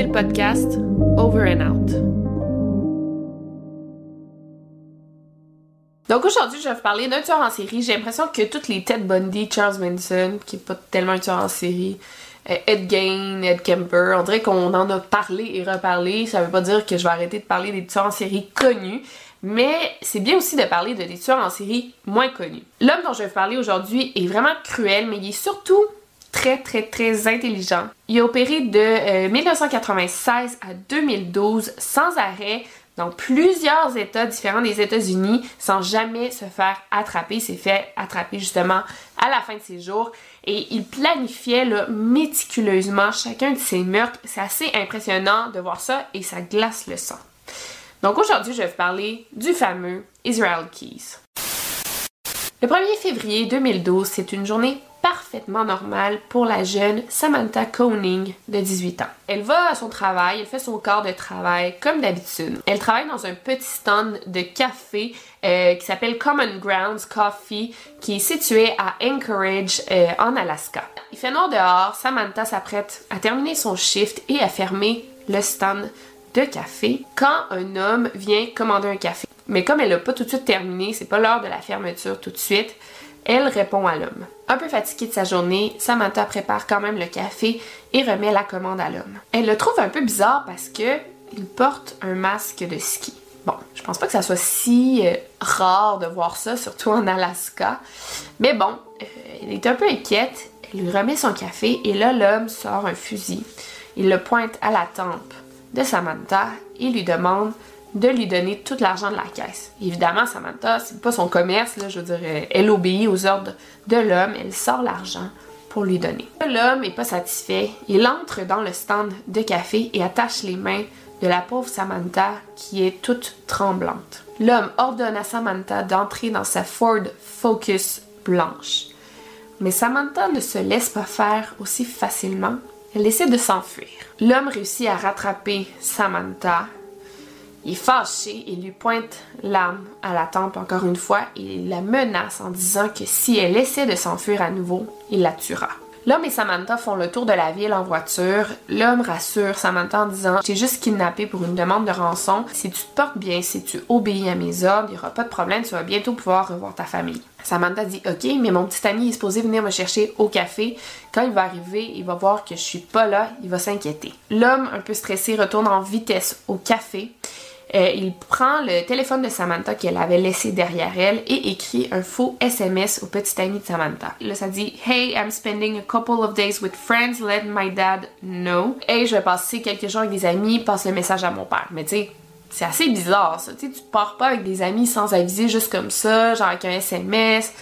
Le podcast Over and Out. Donc aujourd'hui, je vais vous parler d'un tueur en série. J'ai l'impression que toutes les Ted Bundy, Charles Manson, qui est pas tellement un tueur en série, euh, Ed Gein, Ed Kemper, on dirait qu'on en a parlé et reparlé. Ça veut pas dire que je vais arrêter de parler des tueurs en série connus, mais c'est bien aussi de parler de des tueurs en série moins connus. L'homme dont je vais vous parler aujourd'hui est vraiment cruel, mais il est surtout très très très intelligent. Il a opéré de euh, 1996 à 2012 sans arrêt dans plusieurs États différents des États-Unis sans jamais se faire attraper. Il s'est fait attraper justement à la fin de ses jours et il planifiait là, méticuleusement chacun de ses meurtres. C'est assez impressionnant de voir ça et ça glace le sang. Donc aujourd'hui, je vais vous parler du fameux Israel Keys. Le 1er février 2012, c'est une journée parfaitement normale pour la jeune Samantha Koenig de 18 ans. Elle va à son travail, elle fait son corps de travail comme d'habitude. Elle travaille dans un petit stand de café euh, qui s'appelle Common Grounds Coffee qui est situé à Anchorage euh, en Alaska. Il fait noir dehors, Samantha s'apprête à terminer son shift et à fermer le stand de café quand un homme vient commander un café. Mais comme elle n'a pas tout de suite terminé, c'est pas l'heure de la fermeture tout de suite, elle répond à l'homme. Un peu fatiguée de sa journée, Samantha prépare quand même le café et remet la commande à l'homme. Elle le trouve un peu bizarre parce que il porte un masque de ski. Bon, je pense pas que ça soit si euh, rare de voir ça, surtout en Alaska. Mais bon, euh, elle est un peu inquiète. Elle lui remet son café et là, l'homme sort un fusil. Il le pointe à la tempe de Samantha et lui demande de lui donner tout l'argent de la caisse. Évidemment, Samantha, c'est pas son commerce, je veux dire, elle obéit aux ordres de l'homme, elle sort l'argent pour lui donner. L'homme est pas satisfait, il entre dans le stand de café et attache les mains de la pauvre Samantha qui est toute tremblante. L'homme ordonne à Samantha d'entrer dans sa Ford Focus blanche. Mais Samantha ne se laisse pas faire aussi facilement. Elle essaie de s'enfuir. L'homme réussit à rattraper Samantha il est fâché et lui pointe l'arme à la tempe encore une fois et il la menace en disant que si elle essaie de s'enfuir à nouveau, il la tuera. L'homme et Samantha font le tour de la ville en voiture. L'homme rassure Samantha en disant J'ai juste kidnappé pour une demande de rançon. Si tu te portes bien, si tu obéis à mes ordres, il n'y aura pas de problème, tu vas bientôt pouvoir revoir ta famille. Samantha dit Ok, mais mon petit ami est supposé venir me chercher au café. Quand il va arriver, il va voir que je suis pas là, il va s'inquiéter. L'homme, un peu stressé, retourne en vitesse au café. Euh, il prend le téléphone de Samantha qu'elle avait laissé derrière elle et écrit un faux SMS au petit ami de Samantha. Là, ça dit Hey, I'm spending a couple of days with friends, let my dad know. Hey, je vais passer quelques jours avec des amis, passe le message à mon père. Mais tu sais, c'est assez bizarre ça. Tu sais, tu pars pas avec des amis sans aviser juste comme ça, genre avec un SMS.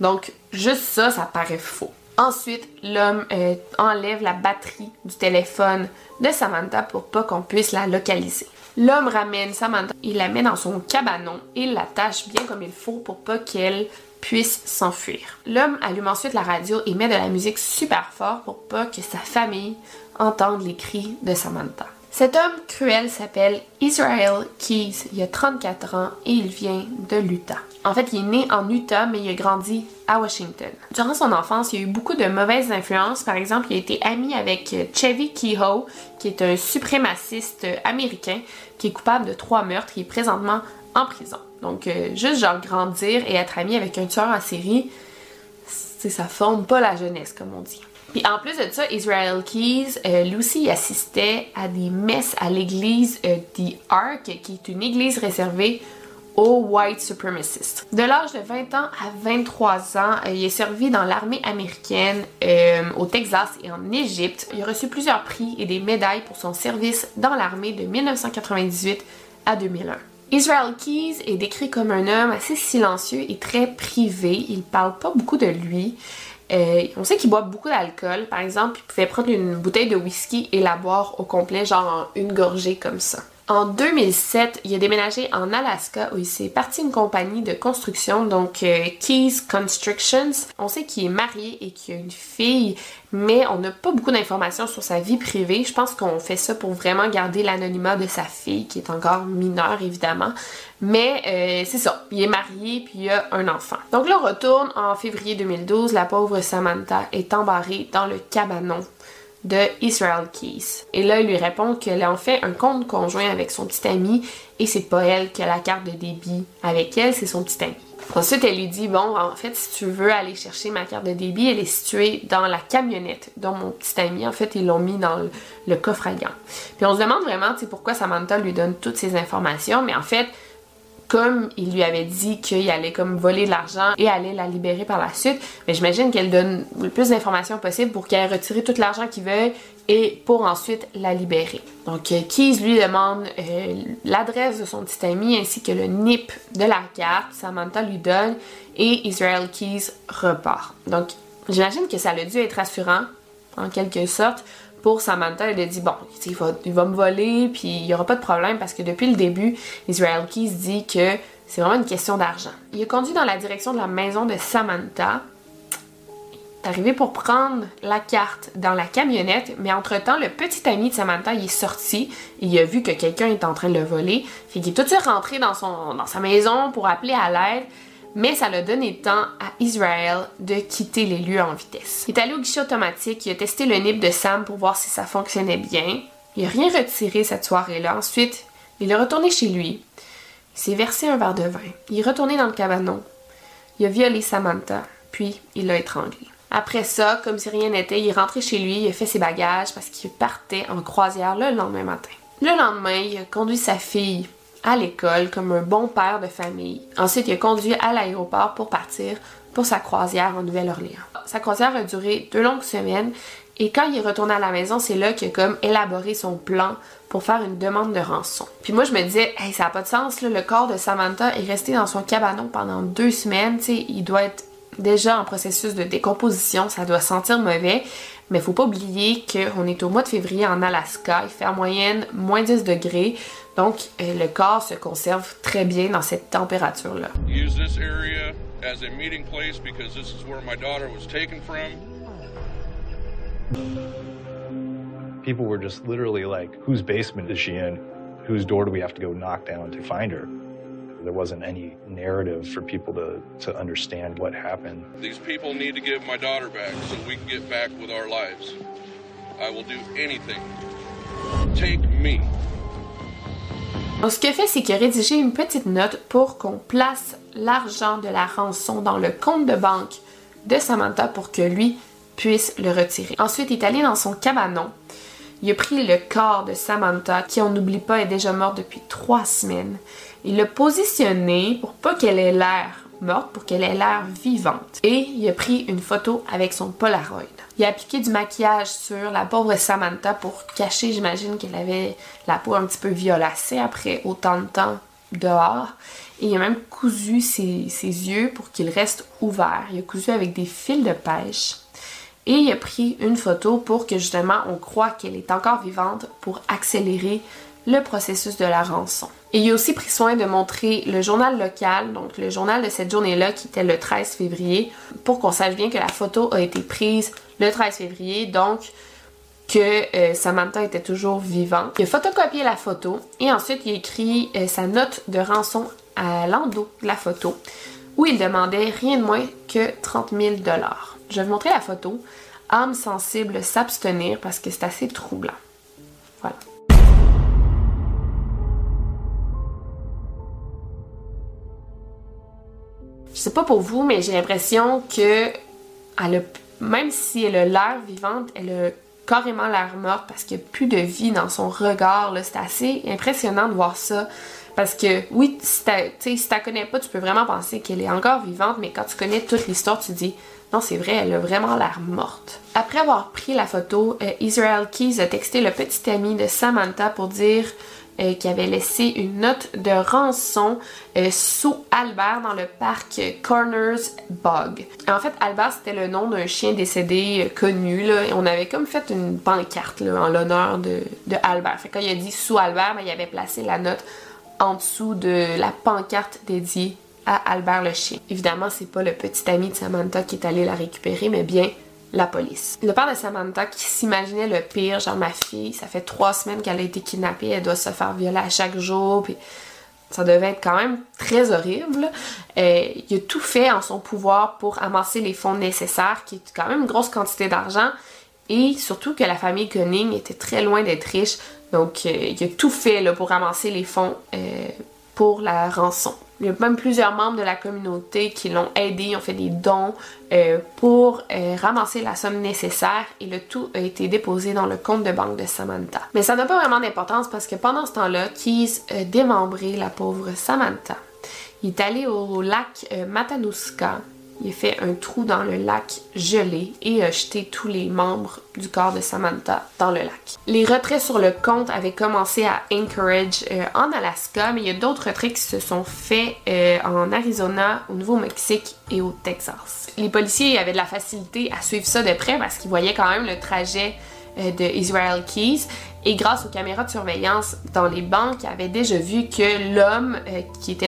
Donc, juste ça, ça paraît faux. Ensuite, l'homme euh, enlève la batterie du téléphone de Samantha pour pas qu'on puisse la localiser. L'homme ramène Samantha, il la met dans son cabanon et l'attache bien comme il faut pour pas qu'elle puisse s'enfuir. L'homme allume ensuite la radio et met de la musique super fort pour pas que sa famille entendre les cris de Samantha. Cet homme cruel s'appelle Israel Keys. Il a 34 ans et il vient de l'Utah. En fait, il est né en Utah, mais il a grandi à Washington. Durant son enfance, il a eu beaucoup de mauvaises influences. Par exemple, il a été ami avec Chevy Kehoe, qui est un suprémaciste américain qui est coupable de trois meurtres. Il est présentement en prison. Donc, euh, juste genre grandir et être ami avec un tueur en série, ça forme pas la jeunesse, comme on dit. Puis en plus de ça, Israel Keys, euh, Lucy assistait à des messes à l'église euh, The Ark, qui est une église réservée aux white supremacists. De l'âge de 20 ans à 23 ans, euh, il est servi dans l'armée américaine au Texas et en Égypte. Il a reçu plusieurs prix et des médailles pour son service dans l'armée de 1998 à 2001. Israel Keys est décrit comme un homme assez silencieux et très privé. Il parle pas beaucoup de lui. Euh, on sait qu'il boit beaucoup d'alcool. Par exemple, il pouvait prendre une bouteille de whisky et la boire au complet, genre en une gorgée comme ça. En 2007, il a déménagé en Alaska où il s'est parti une compagnie de construction, donc euh, Keys Constructions. On sait qu'il est marié et qu'il a une fille, mais on n'a pas beaucoup d'informations sur sa vie privée. Je pense qu'on fait ça pour vraiment garder l'anonymat de sa fille, qui est encore mineure évidemment. Mais euh, c'est ça, il est marié puis il a un enfant. Donc là, on retourne en février 2012. La pauvre Samantha est embarrée dans le cabanon de Israel Keys. Et là, il lui répond qu'elle a en fait un compte conjoint avec son petit ami et c'est pas elle qui a la carte de débit avec elle, c'est son petit ami. Ensuite, elle lui dit, bon, en fait, si tu veux aller chercher ma carte de débit, elle est située dans la camionnette dont mon petit ami, en fait, ils l'ont mis dans le, coffre à. Puis on se demande vraiment, tu pourquoi Samantha lui donne toutes ces informations, mais en fait, comme il lui avait dit qu'il allait comme voler de l'argent et allait la libérer par la suite, mais j'imagine qu'elle donne le plus d'informations possible pour qu'elle retire tout l'argent qu'il veut et pour ensuite la libérer. Donc euh, Keys lui demande euh, l'adresse de son petit ami ainsi que le NIP de la carte, Samantha lui donne et Israel Keys repart. Donc j'imagine que ça a dû être rassurant en quelque sorte pour Samantha, elle a dit bon, il va, me voler, puis il n'y aura pas de problème parce que depuis le début, Israel Keys dit que c'est vraiment une question d'argent. Il a conduit dans la direction de la maison de Samantha. Il est arrivé pour prendre la carte dans la camionnette, mais entre-temps, le petit ami de Samantha, est sorti. Il a vu que quelqu'un est en train de le voler. Fait qu'il est tout de suite rentré dans, dans sa maison pour appeler à l'aide mais ça l'a donné temps à Israel de quitter les lieux en vitesse. Il est allé au guichet automatique, il a testé le nip de Sam pour voir si ça fonctionnait bien. Il n'a rien retiré cette soirée-là. Ensuite, il est retourné chez lui. Il s'est versé un verre de vin. Il est retourné dans le cabanon. Il a violé Samantha, puis il l'a étranglée. Après ça, comme si rien n'était, il est rentré chez lui, il a fait ses bagages parce qu'il partait en croisière le lendemain matin. Le lendemain, il a conduit sa fille à l'école comme un bon père de famille. Ensuite, il a conduit à l'aéroport pour partir pour sa croisière en Nouvelle-Orléans. Sa croisière a duré deux longues semaines et quand il est retourné à la maison, c'est là qu'il a comme élaboré son plan pour faire une demande de rançon. Puis moi, je me disais, hey, ça n'a pas de sens, le corps de Samantha est resté dans son cabanon pendant deux semaines, tu sais, il doit être déjà en processus de décomposition, ça doit sentir mauvais. Mais faut pas oublier qu'on est au mois de février en Alaska, il fait en moyenne moins 10 degrés, donc euh, le corps se conserve très bien dans cette température-là. Use this area as a meeting place because this is where my daughter was taken from. People were just literally like, whose basement is she in? Whose door do we have to go knock down to find her? There wasn't any narrative for people to, to understand what happened. These people need to give my daughter back so we can get back with our lives. I will do anything. Take me. Donc, ce qu'il a fait, c'est qu'il a rédigé une petite note pour qu'on place l'argent de la rançon dans le compte de banque de Samantha pour que lui puisse le retirer. Ensuite, il est allé dans son cabanon. Il a pris le corps de Samantha, qui on n'oublie pas est déjà morte depuis trois semaines. Il l'a positionné pour pas qu'elle ait l'air morte, pour qu'elle ait l'air vivante. Et il a pris une photo avec son Polaroid. Il a appliqué du maquillage sur la pauvre Samantha pour cacher, j'imagine qu'elle avait la peau un petit peu violacée après autant de temps dehors. Et il a même cousu ses, ses yeux pour qu'ils restent ouverts. Il a cousu avec des fils de pêche. Et il a pris une photo pour que justement on croit qu'elle est encore vivante pour accélérer le processus de la rançon. Et il a aussi pris soin de montrer le journal local, donc le journal de cette journée-là qui était le 13 février, pour qu'on sache bien que la photo a été prise le 13 février. Donc, que euh, Samantha était toujours vivante. Il a photocopié la photo et ensuite il a écrit euh, sa note de rançon à l'endos de la photo où il demandait rien de moins que 30 000 Je vais vous montrer la photo. Âme sensible s'abstenir parce que c'est assez troublant. Voilà. Je sais pas pour vous, mais j'ai l'impression que même si elle a l'air vivante, elle a carrément l'air morte parce qu'il n'y a plus de vie dans son regard. C'est assez impressionnant de voir ça. Parce que oui, si tu si la connais pas, tu peux vraiment penser qu'elle est encore vivante, mais quand tu connais toute l'histoire, tu dis non, c'est vrai, elle a vraiment l'air morte. Après avoir pris la photo, euh, Israel Keys a texté le petit ami de Samantha pour dire euh, qui avait laissé une note de rançon euh, sous Albert dans le parc Corners Bog. En fait, Albert, c'était le nom d'un chien décédé euh, connu. On avait comme fait une pancarte en l'honneur de, Albert. Fait quand il a dit sous Albert, ben, il avait placé la note en dessous de la pancarte dédiée à Albert le chien. Évidemment, c'est pas le petit ami de Samantha qui est allé la récupérer, mais bien la police. Le père de Samantha qui s'imaginait le pire, genre ma fille, ça fait trois semaines qu'elle a été kidnappée, elle doit se faire violer à chaque jour, puis ça devait être quand même très horrible. Euh, il a tout fait en son pouvoir pour amasser les fonds nécessaires, qui est quand même une grosse quantité d'argent, et surtout que la famille Gunning était très loin d'être riche, donc euh, il a tout fait pour amasser les fonds euh, pour la rançon. Il y a même plusieurs membres de la communauté qui l'ont aidé, ont fait des dons euh, pour euh, ramasser la somme nécessaire et le tout a été déposé dans le compte de banque de Samantha. Mais ça n'a pas vraiment d'importance parce que pendant ce temps-là, Keys a démembré la pauvre Samantha. Il est allé au lac euh, Matanuska il a fait un trou dans le lac gelé et a jeté tous les membres du corps de Samantha dans le lac. Les retraits sur le compte avaient commencé à Anchorage euh, en Alaska, mais il y a d'autres retraits qui se sont faits euh, en Arizona, au Nouveau-Mexique et au Texas. Les policiers avaient de la facilité à suivre ça de près parce qu'ils voyaient quand même le trajet euh, de Israel Keys et grâce aux caméras de surveillance dans les banques, ils avaient déjà vu que l'homme qui était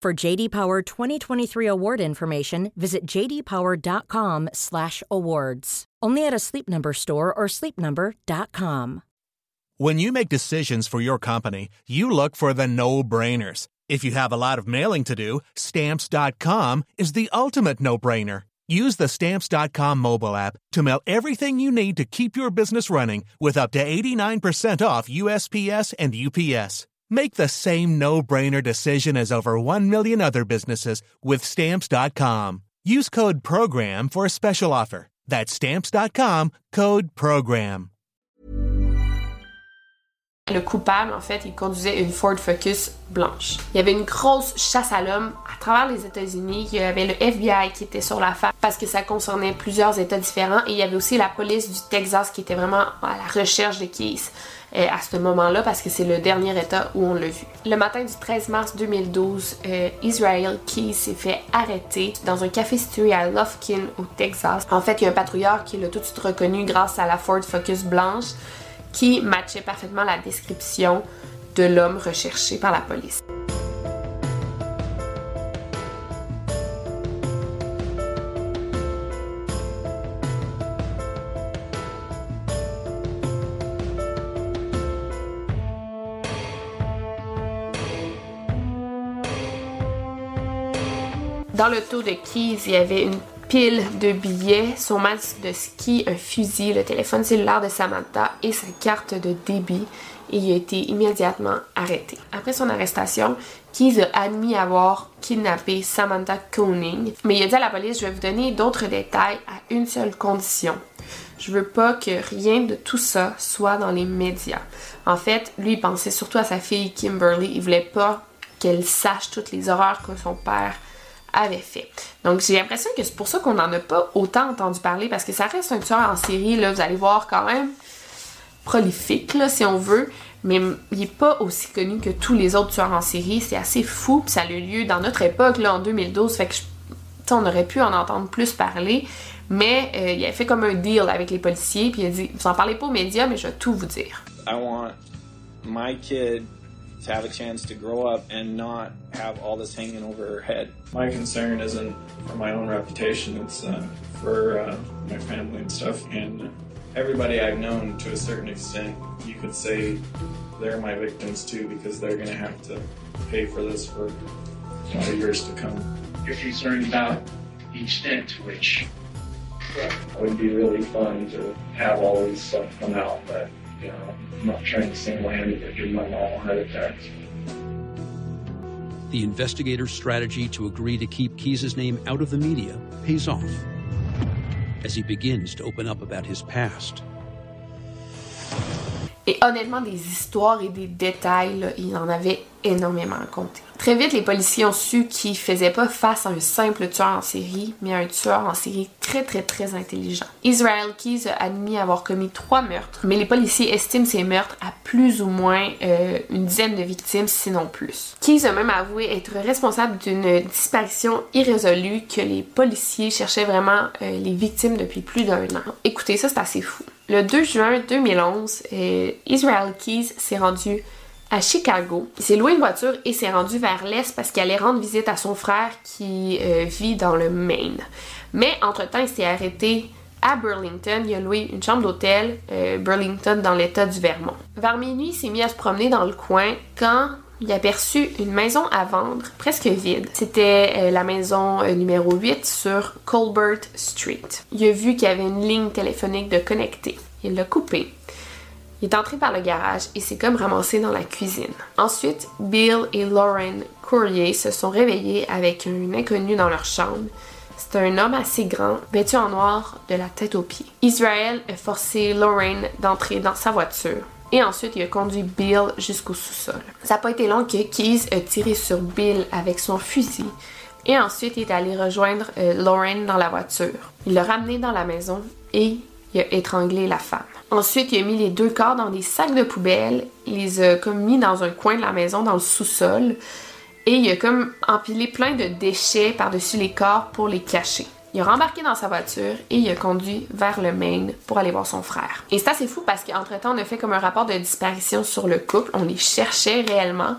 For JD Power 2023 award information, visit jdpower.com/awards. Only at a Sleep Number store or sleepnumber.com. When you make decisions for your company, you look for the no-brainers. If you have a lot of mailing to do, stamps.com is the ultimate no-brainer. Use the stamps.com mobile app to mail everything you need to keep your business running with up to 89% off USPS and UPS. Make the same no-brainer decision as over 1 million other businesses with stamps.com. Use code program for a special offer. That's stamps.com, code program. Le coupable, en fait, il conduisait une Ford Focus blanche. Il y avait une grosse chasse à l'homme à travers les États-Unis. Il y avait le FBI qui était sur l'affaire parce que ça concernait plusieurs États différents et il y avait aussi la police du Texas qui était vraiment à la recherche de Keys. Euh, à ce moment-là parce que c'est le dernier état où on l'a vu. Le matin du 13 mars 2012, euh, Israel Key s'est fait arrêter dans un café situé à Lufkin au Texas. En fait, il y a un patrouilleur qui l'a tout de suite reconnu grâce à la Ford Focus blanche qui matchait parfaitement la description de l'homme recherché par la police. Dans le taux de Keys, il y avait une pile de billets, son masque de ski, un fusil, le téléphone cellulaire de Samantha et sa carte de débit il a été immédiatement arrêté. Après son arrestation, Keys a admis avoir kidnappé Samantha Koenig, mais il a dit à la police, je vais vous donner d'autres détails à une seule condition. Je veux pas que rien de tout ça soit dans les médias. En fait, lui, pensait surtout à sa fille Kimberly. Il voulait pas qu'elle sache toutes les horreurs que son père avait fait. Donc j'ai l'impression que c'est pour ça qu'on n'en a pas autant entendu parler parce que ça reste un tueur en série, là, vous allez voir quand même prolifique, là, si on veut, mais il n'est pas aussi connu que tous les autres tueurs en série. C'est assez fou, puis ça a eu lieu dans notre époque, là, en 2012, fait que on aurait pu en entendre plus parler, mais euh, il a fait comme un deal avec les policiers, puis il a dit Vous en parlez pas aux médias, mais je vais tout vous dire. To have a chance to grow up and not have all this hanging over her head. My concern isn't for my own reputation, it's uh, for uh, my family and stuff. And everybody I've known to a certain extent, you could say they're my victims too because they're going to have to pay for this for years to come. You're concerned about the extent to which it would be really fun to have all this stuff come out, but you know, I'm not trying to single-handedly give my mom a heart attack. The investigator's strategy to agree to keep Keys' name out of the media pays off as he begins to open up about his past. Et honnêtement, des histoires et des détails, là, il en avait énormément à compter. Très vite, les policiers ont su qu'ils faisaient pas face à un simple tueur en série, mais à un tueur en série très très très intelligent. Israel Keys a admis avoir commis trois meurtres, mais les policiers estiment ces meurtres à plus ou moins euh, une dizaine de victimes, sinon plus. Keys a même avoué être responsable d'une disparition irrésolue que les policiers cherchaient vraiment euh, les victimes depuis plus d'un an. Écoutez, ça c'est assez fou. Le 2 juin 2011, euh, Israel Keys s'est rendu à Chicago. Il s'est loué une voiture et s'est rendu vers l'est parce qu'il allait rendre visite à son frère qui euh, vit dans le Maine. Mais entre-temps, il s'est arrêté à Burlington. Il a loué une chambre d'hôtel, euh, Burlington, dans l'état du Vermont. Vers minuit, il s'est mis à se promener dans le coin quand il a aperçu une maison à vendre, presque vide. C'était euh, la maison numéro 8 sur Colbert Street. Il a vu qu'il y avait une ligne téléphonique de connecter. Il l'a coupée il est entré par le garage et s'est comme ramassé dans la cuisine. Ensuite, Bill et Lauren Courrier se sont réveillés avec un inconnu dans leur chambre. C'est un homme assez grand, vêtu en noir de la tête aux pieds. Israel a forcé Lauren d'entrer dans sa voiture. Et ensuite, il a conduit Bill jusqu'au sous-sol. Ça n'a pas été long que Keys a tiré sur Bill avec son fusil. Et ensuite, il est allé rejoindre euh, Lauren dans la voiture. Il l'a ramené dans la maison et il a étranglé la femme. Ensuite, il a mis les deux corps dans des sacs de poubelle, il les a comme mis dans un coin de la maison, dans le sous-sol, et il a comme empilé plein de déchets par-dessus les corps pour les cacher. Il a rembarqué dans sa voiture et il a conduit vers le Maine pour aller voir son frère. Et c'est assez fou parce qu'entre-temps, on a fait comme un rapport de disparition sur le couple. On les cherchait réellement.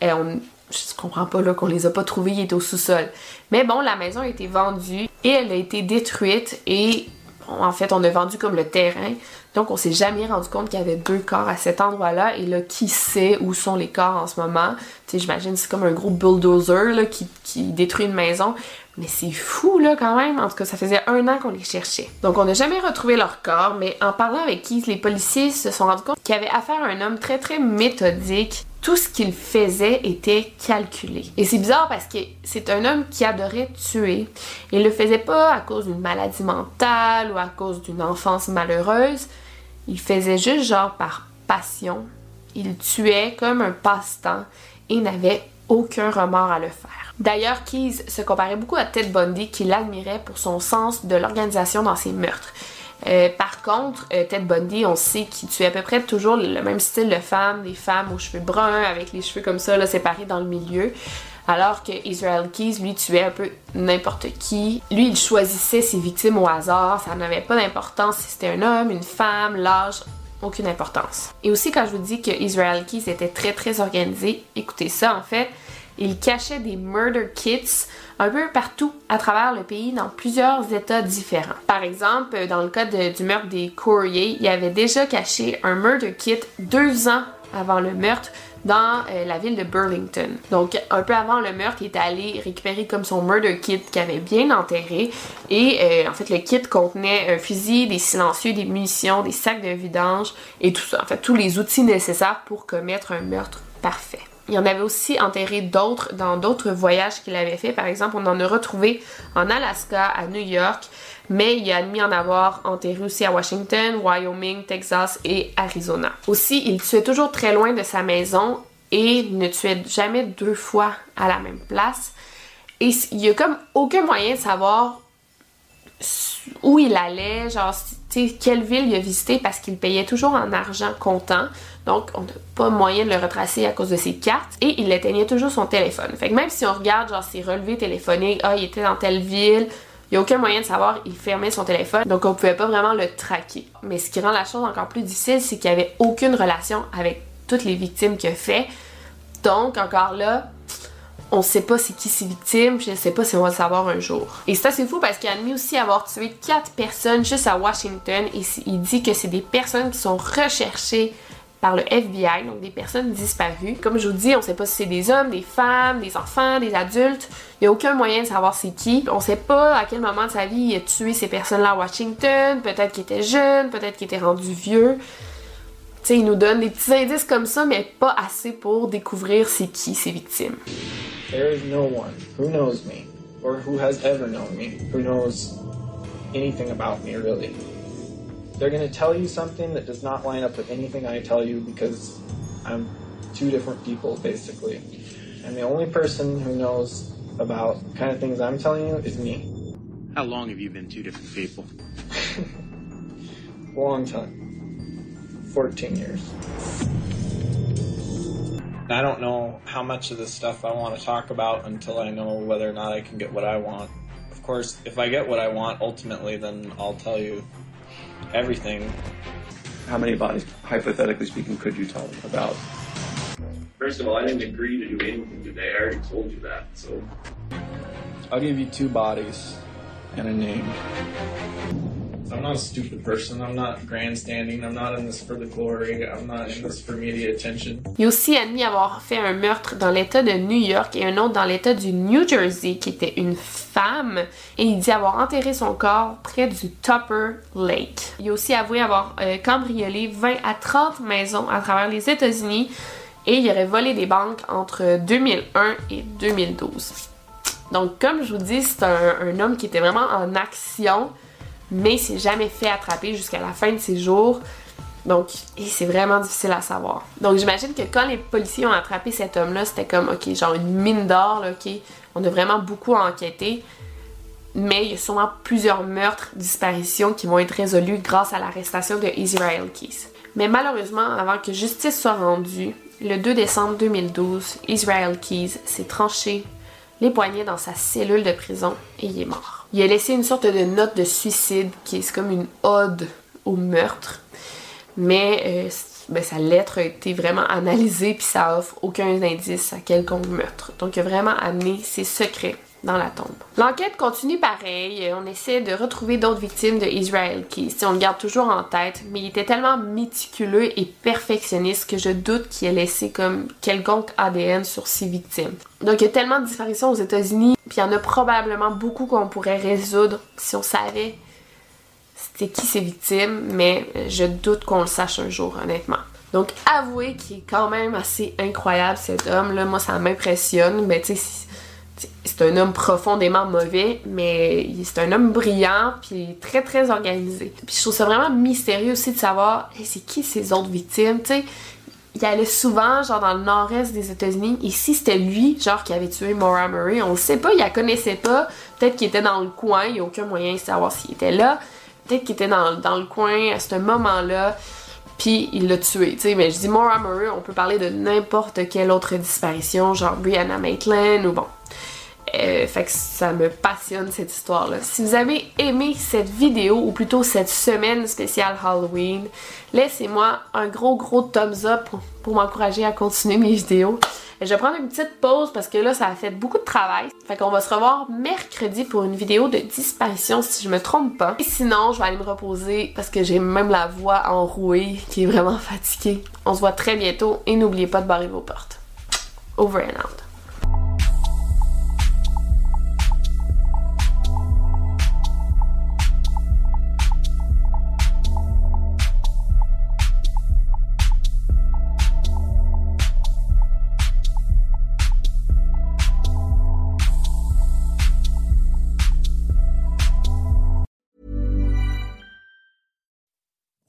Et on, je comprends pas là qu'on les a pas trouvés, ils étaient au sous-sol. Mais bon, la maison a été vendue et elle a été détruite et en fait, on a vendu comme le terrain. Donc, on s'est jamais rendu compte qu'il y avait deux corps à cet endroit-là. Et là, qui sait où sont les corps en ce moment? Tu sais, j'imagine c'est comme un gros bulldozer là, qui, qui détruit une maison. Mais c'est fou, là, quand même. En tout cas, ça faisait un an qu'on les cherchait. Donc, on n'a jamais retrouvé leur corps, mais en parlant avec Keith, les policiers se sont rendus compte qu'il y avait affaire à un homme très, très méthodique. Tout ce qu'il faisait était calculé. Et c'est bizarre parce que c'est un homme qui adorait tuer. Il le faisait pas à cause d'une maladie mentale ou à cause d'une enfance malheureuse. Il faisait juste genre par passion. Il tuait comme un passe-temps et n'avait aucun remords à le faire. D'ailleurs, Keys se comparait beaucoup à Ted Bundy, qui l'admirait pour son sens de l'organisation dans ses meurtres. Euh, par contre, euh, Ted Bundy, on sait qu'il tuait à peu près toujours le même style de femmes, des femmes aux cheveux bruns, avec les cheveux comme ça, séparés dans le milieu. Alors que Israel Keys, lui, tuait un peu n'importe qui. Lui, il choisissait ses victimes au hasard. Ça n'avait pas d'importance si c'était un homme, une femme, l'âge, aucune importance. Et aussi, quand je vous dis que Israel Keys était très, très organisé, écoutez ça, en fait, il cachait des murder kits un peu partout à travers le pays dans plusieurs états différents. Par exemple, dans le cas du meurtre des Courrier, il avait déjà caché un murder kit deux ans avant le meurtre dans euh, la ville de Burlington. Donc, un peu avant le meurtre, il est allé récupérer comme son murder kit qu'il avait bien enterré. Et euh, en fait, le kit contenait un fusil, des silencieux, des munitions, des sacs de vidange et tout ça. En fait, tous les outils nécessaires pour commettre un meurtre parfait. Il en avait aussi enterré d'autres dans d'autres voyages qu'il avait fait. Par exemple, on en a retrouvé en Alaska, à New York, mais il a admis en avoir enterré aussi à Washington, Wyoming, Texas et Arizona. Aussi, il tuait toujours très loin de sa maison et ne tuait jamais deux fois à la même place. Et il y a comme aucun moyen de savoir où il allait, genre, quelle ville il a visité parce qu'il payait toujours en argent comptant. Donc, on n'a pas moyen de le retracer à cause de ses cartes. Et il éteignait toujours son téléphone. Fait que même si on regarde, genre, ses relevés téléphoniques, ah, il était dans telle ville, il n'y a aucun moyen de savoir, il fermait son téléphone, donc on pouvait pas vraiment le traquer. Mais ce qui rend la chose encore plus difficile, c'est qu'il n'y avait aucune relation avec toutes les victimes qu'il a fait. Donc, encore là, on sait pas c'est qui ces victimes, je sais pas si on va le savoir un jour. Et ça c'est fou parce qu'il a admis aussi avoir tué quatre personnes juste à Washington et il dit que c'est des personnes qui sont recherchées par le FBI, donc des personnes disparues. Comme je vous dis, on sait pas si c'est des hommes, des femmes, des enfants, des adultes. Il y a aucun moyen de savoir c'est qui. On sait pas à quel moment de sa vie il a tué ces personnes-là à Washington. Peut-être qu'il était jeune, peut-être qu'il était rendu vieux. Tu sais, il nous donne des petits indices comme ça, mais pas assez pour découvrir c'est qui ces victimes. There is no one who knows me, or who has ever known me, who knows anything about me really. They're going to tell you something that does not line up with anything I tell you because I'm two different people basically. And the only person who knows about the kind of things I'm telling you is me. How long have you been two different people? Long time. 14 years. I don't know how much of this stuff I want to talk about until I know whether or not I can get what I want. Of course, if I get what I want ultimately, then I'll tell you everything. How many bodies, hypothetically speaking, could you tell them about? First of all, I didn't agree to do anything today. I already told you that, so. I'll give you two bodies and a name. I'm not a stupid person. I'm not grandstanding. I'm not in this for the glory. I'm not in this for media attention. Il a aussi admis avoir fait un meurtre dans l'État de New York et un autre dans l'État du New Jersey qui était une femme et il dit avoir enterré son corps près du Tupper Lake. Il a aussi avoué avoir euh, cambriolé 20 à 30 maisons à travers les États-Unis et il aurait volé des banques entre 2001 et 2012. Donc comme je vous dis, c'est un homme qui était vraiment en action mais il s'est jamais fait attraper jusqu'à la fin de ses jours. Donc, c'est vraiment difficile à savoir. Donc, j'imagine que quand les policiers ont attrapé cet homme-là, c'était comme, ok, genre une mine d'or, ok, on a vraiment beaucoup enquêté. Mais il y a sûrement plusieurs meurtres, disparitions qui vont être résolus grâce à l'arrestation de Israel Keys. Mais malheureusement, avant que justice soit rendue, le 2 décembre 2012, Israel Keys s'est tranché les poignets dans sa cellule de prison et il est mort. Il a laissé une sorte de note de suicide qui est comme une ode au meurtre, mais euh, ben, sa lettre a été vraiment analysée puis ça offre aucun indice à quelconque meurtre. Donc il a vraiment amené ses secrets dans la tombe. L'enquête continue pareil, on essaie de retrouver d'autres victimes de Israel qui, si on le garde toujours en tête, mais il était tellement méticuleux et perfectionniste que je doute qu'il ait laissé comme quelconque ADN sur ses victimes. Donc il y a tellement de disparitions aux États-Unis, puis il y en a probablement beaucoup qu'on pourrait résoudre si on savait c'était qui ces victimes, mais je doute qu'on le sache un jour, honnêtement. Donc, avouez qu'il est quand même assez incroyable cet homme. Là, moi, ça m'impressionne. Mais tu sais, c'est un homme profondément mauvais, mais c'est un homme brillant, puis très très organisé. Puis je trouve ça vraiment mystérieux aussi de savoir, c'est qui ces autres victimes, tu sais? Il allait souvent, genre, dans le nord-est des États-Unis, si c'était lui, genre, qui avait tué Maura Murray, on le sait pas, il la connaissait pas, peut-être qu'il était dans le coin, il n'y a aucun moyen de savoir s'il était là, peut-être qu'il était dans, dans le coin à ce moment-là, puis il l'a tué, tu sais, mais je dis Maura Murray, on peut parler de n'importe quelle autre disparition, genre Brianna Maitland, ou bon, euh, fait que ça me passionne cette histoire-là. Si vous avez aimé cette vidéo, ou plutôt cette semaine spéciale Halloween, laissez-moi un gros gros thumbs up pour, m'encourager à continuer mes vidéos. Je vais prendre une petite pause parce que là, ça a fait beaucoup de travail. Fait qu'on va se revoir mercredi pour une vidéo de disparition si je me trompe pas. Et sinon, je vais aller me reposer parce que j'ai même la voix enrouée qui est vraiment fatiguée. On se voit très bientôt et n'oubliez pas de barrer vos portes. Over and out.